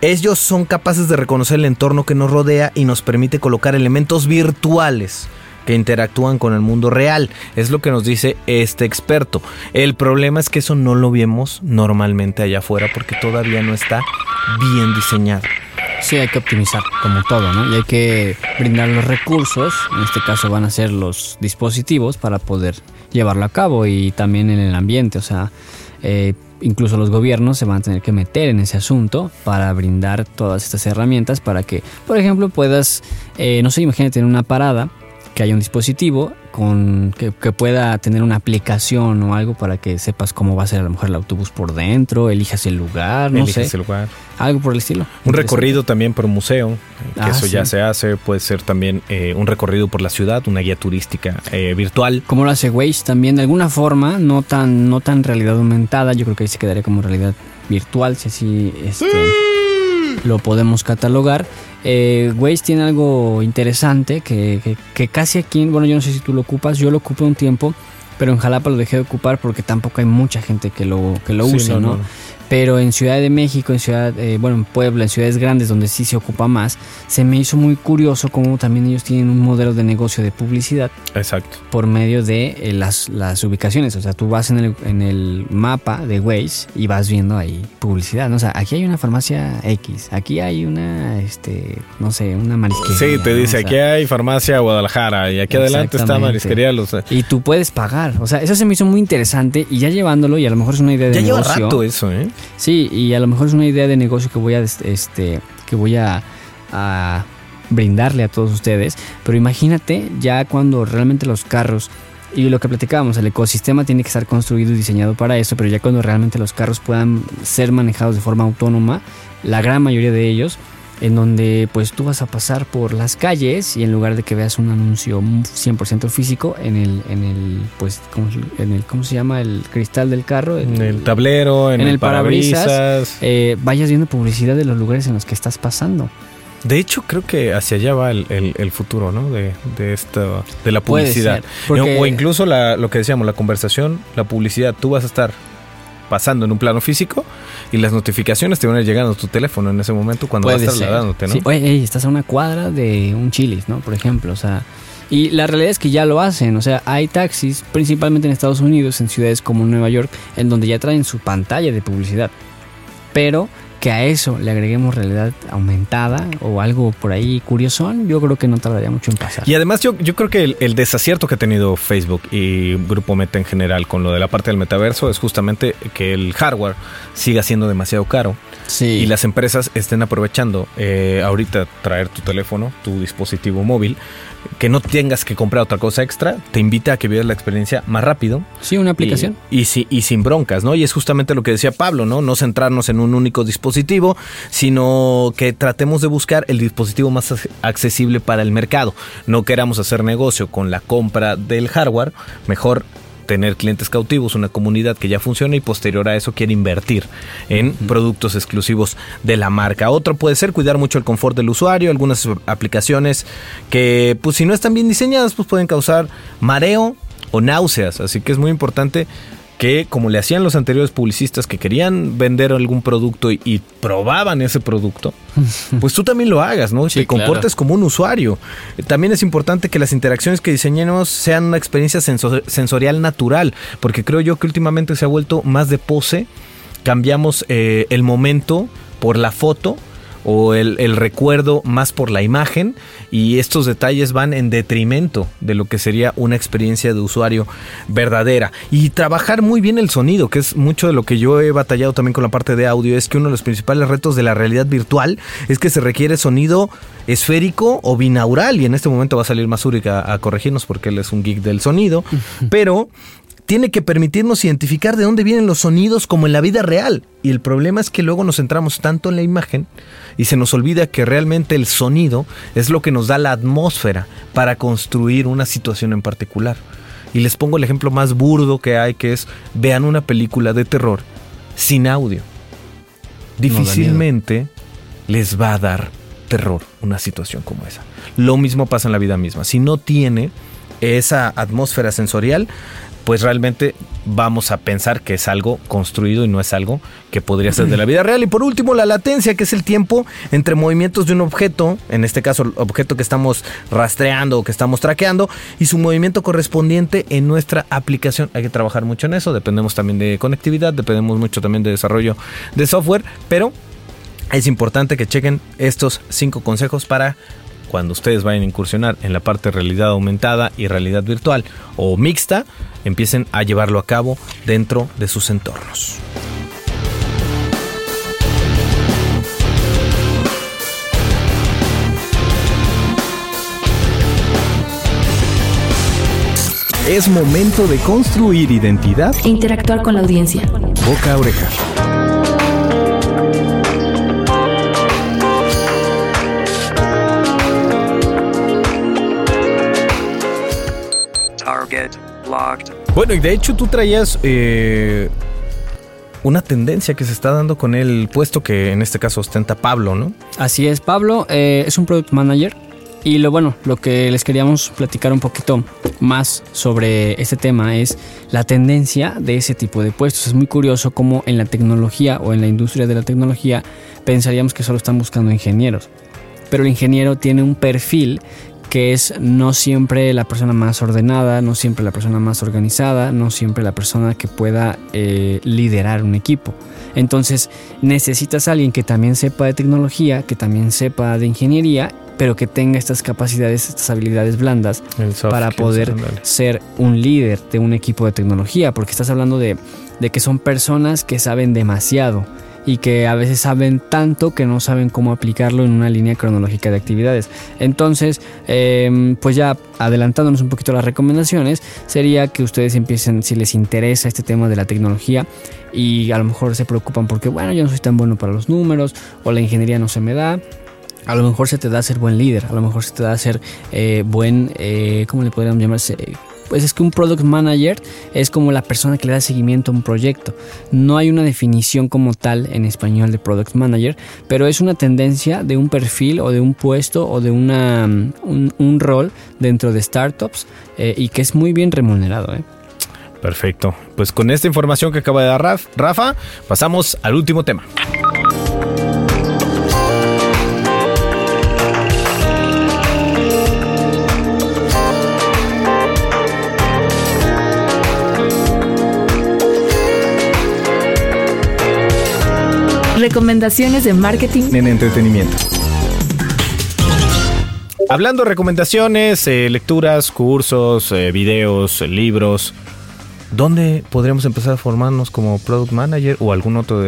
ellos son capaces de reconocer el entorno que nos rodea y nos permite colocar elementos virtuales que interactúan con el mundo real. Es lo que nos dice este experto. El problema es que eso no lo vemos normalmente allá afuera porque todavía no está bien diseñado. Sí, hay que optimizar como todo, ¿no? Y hay que brindar los recursos, en este caso van a ser los dispositivos para poder llevarlo a cabo y también en el ambiente, o sea, eh, incluso los gobiernos se van a tener que meter en ese asunto para brindar todas estas herramientas para que, por ejemplo, puedas, eh, no sé, imagínate en una parada que haya un dispositivo con que, que pueda tener una aplicación o algo para que sepas cómo va a ser a lo mejor el autobús por dentro, elijas el lugar, no Eliges sé, el lugar. algo por el estilo. Un recorrido también por un museo, que Ah, eso ya se hace. Puede ser también eh, un recorrido por la ciudad, una guía turística eh, virtual. como lo hace Waze también de alguna forma no tan no tan realidad aumentada yo creo que ahí se quedaría como realidad virtual si así este, lo podemos catalogar eh, Waze tiene algo interesante que, que, que casi aquí bueno yo no sé si tú lo ocupas yo lo ocupé un tiempo pero en Jalapa lo dejé de ocupar porque tampoco hay mucha gente que lo que lo Sí, use no, no, no, no. Pero en Ciudad de México, en Ciudad, eh, bueno, en Puebla, en ciudades grandes donde sí se ocupa más, se me hizo muy curioso cómo también ellos tienen un modelo de negocio de publicidad Exacto. por medio de eh, las, las ubicaciones. O sea, tú vas en el, en el mapa de Waze y vas viendo ahí publicidad. ¿no? O sea, aquí hay una farmacia X, aquí hay una, este, no sé, una marisquería. Sí, te ¿no? dice, O sea, aquí hay farmacia Guadalajara y aquí adelante está marisquería. Los, Y tú puedes pagar. O sea, eso se me hizo muy interesante y ya llevándolo, y a lo mejor es una idea de ya lleva negocio. rato eso, ¿eh? Sí, y a lo mejor es una idea de negocio que voy a este que voy a, a brindarle a todos ustedes, pero imagínate ya cuando realmente los carros y lo que platicábamos, el ecosistema tiene que estar construido y diseñado para eso, pero ya cuando realmente los carros puedan ser manejados de forma autónoma, la gran mayoría de ellos en donde pues tú vas a pasar por las calles y en lugar de que veas un anuncio 100% físico en el en el pues ¿cómo, se- en el cómo se llama el cristal del carro En el tablero, en, en el, el parabrisas, parabrisas. eh, vayas viendo publicidad de los lugares en los que estás pasando. De hecho, creo que hacia allá va el, el- el futuro, ¿no? De, de esta, de la Puede publicidad. ser, porque- O incluso la- lo que decíamos, la conversación, la publicidad. Tú vas a estar pasando en un plano físico y las notificaciones te van a ir llegando a tu teléfono en ese momento cuando vas a Puede ser. trasladándote, ¿no? Sí, oye, ey, estás a una cuadra de un chilis, ¿no? Por ejemplo, o sea, y la realidad es que ya lo hacen, o sea, hay taxis, principalmente en Estados Unidos, en ciudades como Nueva York, en donde ya traen su pantalla de publicidad. Pero que a eso le agreguemos realidad aumentada o algo por ahí curiosón, yo creo que no tardaría mucho en pasar. Y además yo, creo que el, el desacierto que ha tenido Facebook y Grupo Meta en general con lo de la parte del metaverso es justamente que el hardware siga siendo demasiado caro Sí. y las empresas estén aprovechando eh, ahorita traer tu teléfono, tu dispositivo móvil, que no tengas que comprar otra cosa extra, te invita a que vivas la experiencia más rápido. Sí, una aplicación. Y, y, y sin broncas, ¿no? Y es justamente lo que decía Pablo, ¿no? No centrarnos en un único dispositivo, sino que tratemos de buscar el dispositivo más ac- accesible para el mercado. No queramos hacer negocio con la compra del hardware, mejor tener clientes cautivos, una comunidad que ya funciona y posterior a eso quiere invertir en productos exclusivos de la marca. Otro puede ser cuidar mucho el confort del usuario, algunas aplicaciones que pues si no están bien diseñadas pues pueden causar mareo o náuseas, así que es muy importante que como le hacían los anteriores publicistas que querían vender algún producto y, y probaban ese producto, *laughs* pues tú también lo hagas, ¿no? Sí, Te comportes como un usuario. También es importante que las interacciones que diseñemos sean una experiencia senso- sensorial natural, porque creo yo que últimamente se ha vuelto más de pose. Cambiamos eh, el momento por la foto o el, el recuerdo más por la imagen y estos detalles van en detrimento de lo que sería una experiencia de usuario verdadera. Y trabajar muy bien el sonido que es mucho de lo que yo he batallado también con la parte de audio es que uno de los principales retos de la realidad virtual es que se requiere sonido esférico o binaural y en este momento va a salir Mazuri a, a corregirnos porque él es un geek del sonido pero tiene que permitirnos identificar de dónde vienen los sonidos como en la vida real. Y el problema es que luego nos centramos tanto en la imagen y se nos olvida que realmente el sonido es lo que nos da la atmósfera para construir una situación en particular. Y les pongo el ejemplo más burdo que hay, que es vean una película de terror sin audio. Difícilmente les va a dar terror una situación como esa. Lo mismo pasa en la vida misma. Si no tiene esa atmósfera sensorial, pues realmente vamos a pensar que es algo construido y no es algo que podría ser de la vida real. Y por último, la latencia, que es el tiempo entre movimientos de un objeto, en este caso el objeto que estamos rastreando o que estamos traqueando, y su movimiento correspondiente en nuestra aplicación. Hay que trabajar mucho en eso, dependemos también de conectividad, dependemos mucho también de desarrollo de software, pero es importante que chequen estos cinco consejos para cuando ustedes vayan a incursionar en la parte de realidad aumentada y realidad virtual o mixta, empiecen a llevarlo a cabo dentro de sus entornos. Es momento de construir identidad e interactuar con la audiencia. Boca a oreja. Bueno, y de hecho tú traías eh, una tendencia que se está dando con el puesto que en este caso ostenta Pablo, ¿no? Así es, Pablo eh, es un product manager y lo bueno, lo que les queríamos platicar un poquito más sobre este tema es la tendencia de ese tipo de puestos. Es muy curioso cómo en la tecnología o en la industria de la tecnología pensaríamos que solo están buscando ingenieros. Pero el ingeniero tiene un perfil que es no siempre la persona más ordenada, no siempre la persona más organizada, no siempre la persona que pueda eh, liderar un equipo. Entonces necesitas a alguien que también sepa de tecnología, que también sepa de ingeniería, pero que tenga estas capacidades, estas habilidades blandas para poder ser un líder de un equipo de tecnología, porque estás hablando de, de que son personas que saben demasiado y que a veces saben tanto que no saben cómo aplicarlo en una línea cronológica de actividades. Entonces, em, pues ya adelantándonos un poquito las recomendaciones, sería que ustedes empiecen, si les interesa este tema de la tecnología y a lo mejor se preocupan porque, bueno, yo no soy tan bueno para los números o la ingeniería no se me da. A lo mejor se te da ser buen líder, a lo mejor se te da ser eh, buen, eh, ¿cómo le podríamos llamarse? Pues es que un product manager es como la persona que le da seguimiento a un proyecto. No hay una definición como tal en español de product manager, pero es una tendencia de un perfil o de un puesto o de una, un, rol dentro de startups eh, y que es muy bien remunerado. ¿eh? Perfecto. Pues con esta información que acaba de dar Rafa, pasamos al último tema. Recomendaciones de marketing en entretenimiento. Hablando de recomendaciones, eh, lecturas, cursos, eh, videos, libros, ¿dónde podríamos empezar a formarnos como product manager o algún otro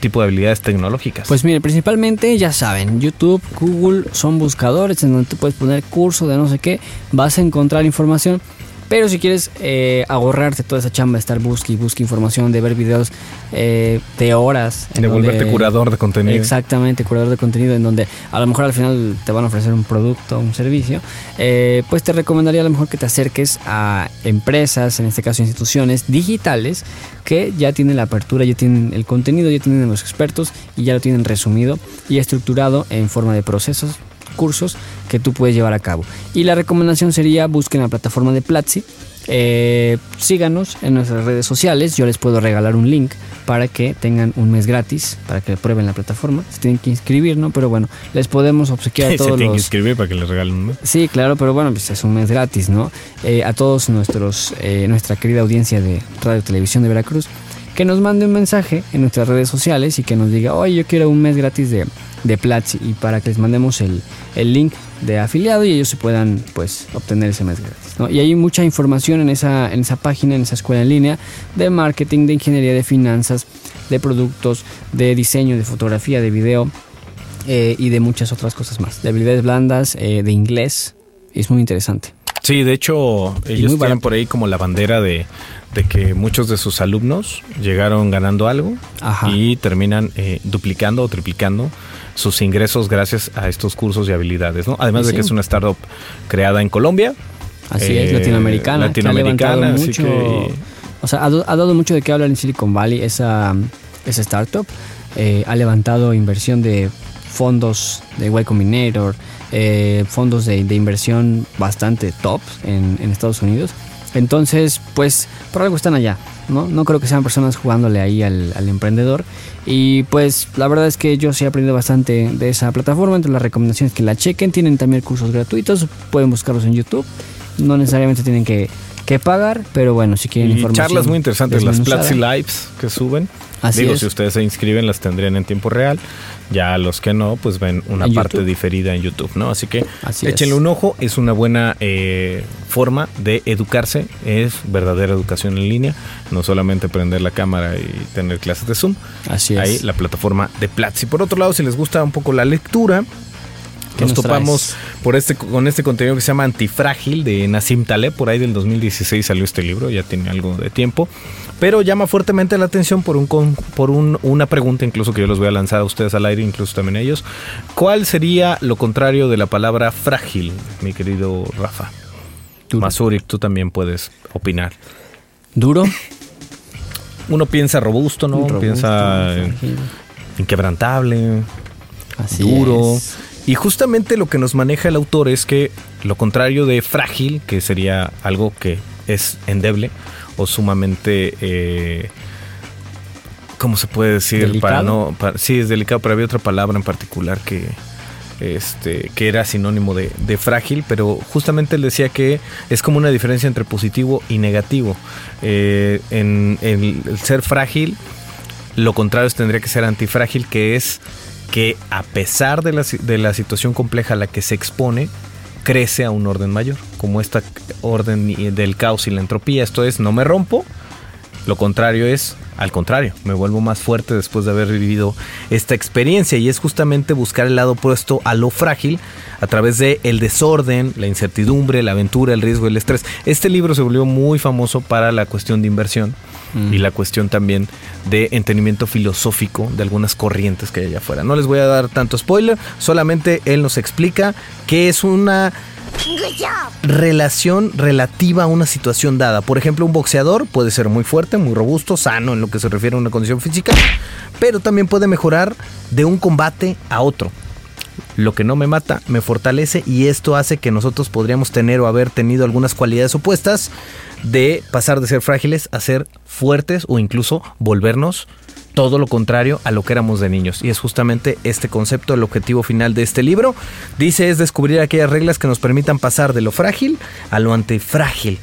tipo de habilidades tecnológicas? Pues mire, principalmente ya saben, YouTube, Google son buscadores en donde tú puedes poner curso de no sé qué, vas a encontrar información pero si quieres eh, ahorrarte toda esa chamba de estar busque y busque información, de ver videos eh, de horas. De volverte curador de contenido. Exactamente, curador de contenido, en donde a lo mejor al final te van a ofrecer un producto, un servicio, eh, pues te recomendaría a lo mejor que te acerques a empresas, en este caso instituciones digitales, que ya tienen la apertura, ya tienen el contenido, ya tienen los expertos y ya lo tienen resumido y estructurado en forma de procesos cursos que tú puedes llevar a cabo. Y la recomendación sería busquen la plataforma de Platzi. Eh, síganos en nuestras redes sociales. Yo les puedo regalar un link para que tengan un mes gratis, para que prueben la plataforma. Se tienen que inscribir, ¿no? Pero bueno, les podemos obsequiar *laughs* a todos. Se tienen que inscribir para que les regalen un mes. Sí, claro, pero bueno, pues es un mes gratis, ¿no? Eh, a todos nuestros, eh, nuestra querida audiencia de Radio Televisión de Veracruz, que nos mande un mensaje en nuestras redes sociales y que nos diga, oye, yo quiero un mes gratis de de Platzi y para que les mandemos el, link de afiliado y ellos se puedan pues obtener ese mes gratis. Y hay mucha información en esa, en esa página, en esa escuela en línea de marketing, de ingeniería, de finanzas, de productos, de diseño, de fotografía, de video eh, y de muchas otras cosas más. De habilidades blandas, eh, de inglés. Es muy interesante. Sí, de hecho, ellos muy tienen por ahí como la bandera de, de que muchos de sus alumnos llegaron ganando algo Ajá. y terminan eh, duplicando o triplicando sus ingresos gracias a estos cursos y habilidades, ¿no? Además de Sí. que es una startup creada en Colombia. Así eh, es, latinoamericana. que ha Latinoamericana, así mucho, que O sea, ha dado mucho de qué hablar en Silicon Valley esa, esa startup. Eh, ha levantado inversión de fondos de Y Combinator, eh, fondos de, de inversión bastante top en, en Estados Unidos. Entonces, pues, por algo están allá, ¿no? No creo que sean personas jugándole ahí al, al emprendedor. Y pues, la verdad es que yo sí he aprendido bastante de esa plataforma. Entre las recomendaciones que la chequen, tienen también cursos gratuitos, pueden buscarlos en YouTube. No necesariamente tienen que, que pagar, pero bueno, si quieren y información. charlas muy interesantes, las. Platzi Lives que suben. Así Digo, es. si ustedes se inscriben, las tendrían en tiempo real. Ya los que no, pues ven una parte YouTube. diferida en YouTube, ¿no? Así que Así échenle es. un ojo. Es una buena eh, forma de educarse. Es verdadera educación en línea. No solamente prender la cámara y tener clases de Zoom. Así es. Ahí la plataforma de Platzi. Por otro lado, si les gusta un poco la lectura, ¿Qué nos nos topamos por este, con este contenido que se llama Antifrágil de Nassim Taleb. Por ahí del 2016 salió este libro, ya tiene algo de tiempo. Pero llama fuertemente la atención por, un, con- por un- una pregunta, incluso que yo les voy a lanzar a ustedes al aire, incluso también a ellos. ¿Cuál sería lo contrario de la palabra frágil, mi querido Rafa? Duro. Masuri, tú también puedes opinar. Duro. Uno piensa robusto, ¿no? robusto, piensa frágil. inquebrantable, Así duro. es. Y justamente lo que nos maneja el autor es que lo contrario de frágil, que sería algo que es endeble o sumamente, eh, ¿cómo se puede decir? ¿Delicado? Para no, para- sí, es delicado, pero había otra palabra en particular que, este, que era sinónimo de, de frágil, pero justamente él decía que es como una diferencia entre positivo y negativo. Eh, en el- el ser frágil lo contrario tendría que ser antifrágil, que es que a pesar de la, de la situación compleja a la que se expone, crece a un orden mayor, como esta orden del caos y la entropía. Esto es, no me rompo, lo contrario es, al contrario, me vuelvo más fuerte después de haber vivido esta experiencia y es justamente buscar el lado opuesto a lo frágil a través de el desorden, la incertidumbre, la aventura, el riesgo, el estrés. Este libro se volvió muy famoso para la cuestión de inversión Mm. y la cuestión también de entendimiento filosófico de algunas corrientes que hay allá afuera. No les voy a dar tanto spoiler, solamente él nos explica que es una relación relativa a una situación dada. Por ejemplo, un boxeador puede ser muy fuerte, muy robusto, sano en lo que se refiere a una condición física, pero también puede mejorar de un combate a otro. Lo que no me mata me fortalece y esto hace que nosotros podríamos tener o haber tenido algunas cualidades opuestas de pasar de ser frágiles a ser fuertes o incluso volvernos todo lo contrario a lo que éramos de niños. Y es justamente este concepto el objetivo final de este libro. Dice es descubrir aquellas reglas que nos permitan pasar de lo frágil a lo antifrágil.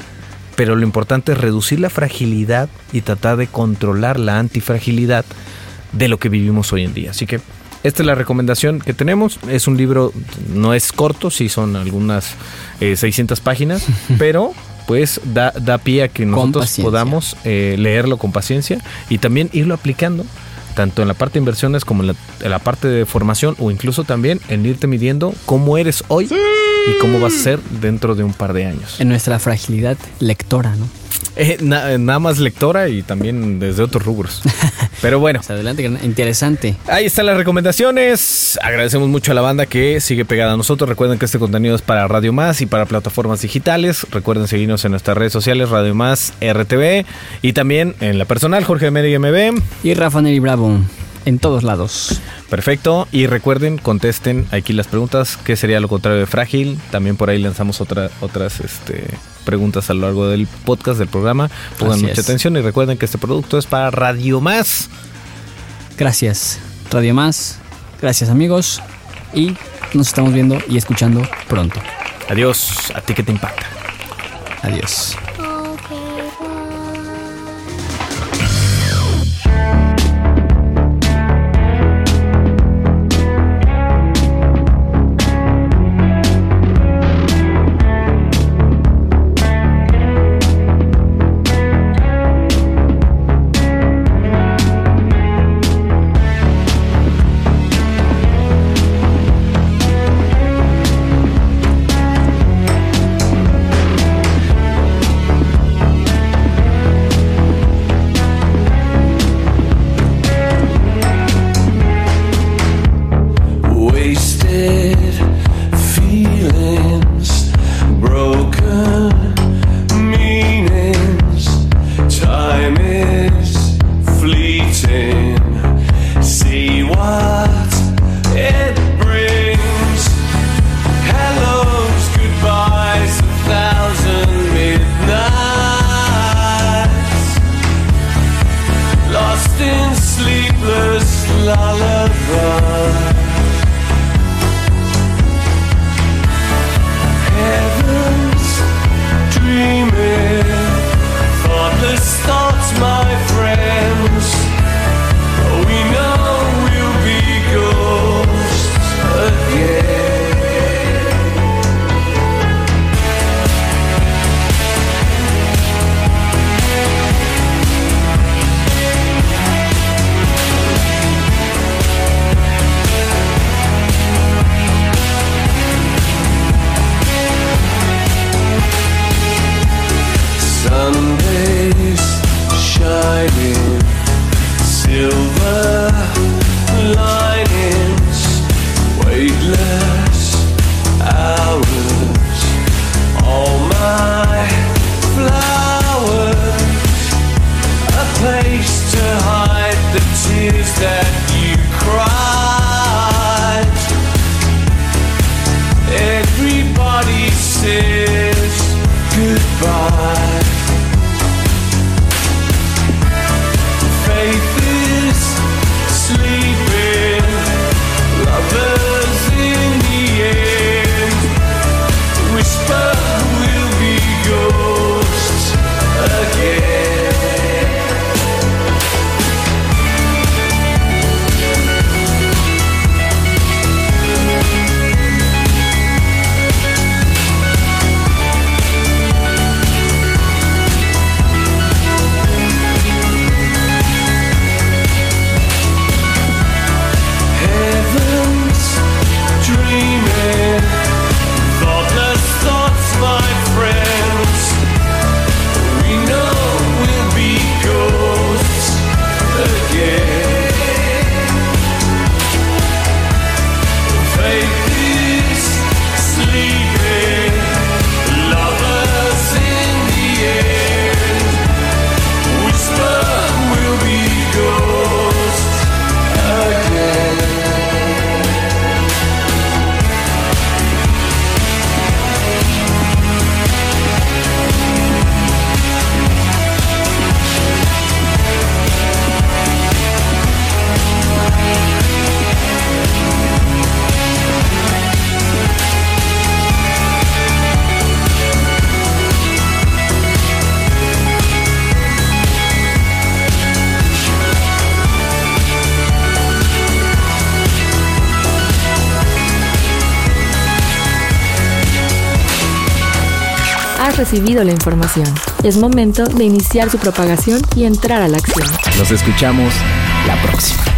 Pero lo importante es reducir la fragilidad y tratar de controlar la antifragilidad de lo que vivimos hoy en día. Así que esta es la recomendación que tenemos. Es un libro, no es corto, sí son algunas eh, 600 páginas, *laughs* pero pues da, da pie a que nosotros podamos eh, leerlo con paciencia y también irlo aplicando tanto en la parte de inversiones como en la, en la parte de formación o incluso también en irte midiendo cómo eres hoy y cómo vas a ser dentro de un par de años. En nuestra fragilidad lectora, ¿no? Eh, na- nada más lectora y también desde otros rubros. *laughs* Pero bueno, Pues adelante, interesante. Ahí están las recomendaciones. Agradecemos mucho a la banda que sigue pegada a nosotros. Recuerden que este contenido es para Radio Más y para plataformas digitales. Recuerden seguirnos en nuestras redes sociales, Radio Más, RTV y también en la personal, Jorge Meri MB. Y Rafa Neri Bravo, en todos lados. Perfecto. Y recuerden, contesten aquí las preguntas. ¿Qué sería lo contrario de frágil? También por ahí lanzamos otra, otras este, preguntas a lo largo del podcast, del programa. Pongan Así mucha es. atención y recuerden que este producto es para Radio Más. Gracias, Radio Más. Gracias, amigos. Y nos estamos viendo y escuchando pronto. Adiós. A ti que te impacta. Adiós. la información. Es momento de iniciar su propagación y entrar a la acción. Nos escuchamos la próxima.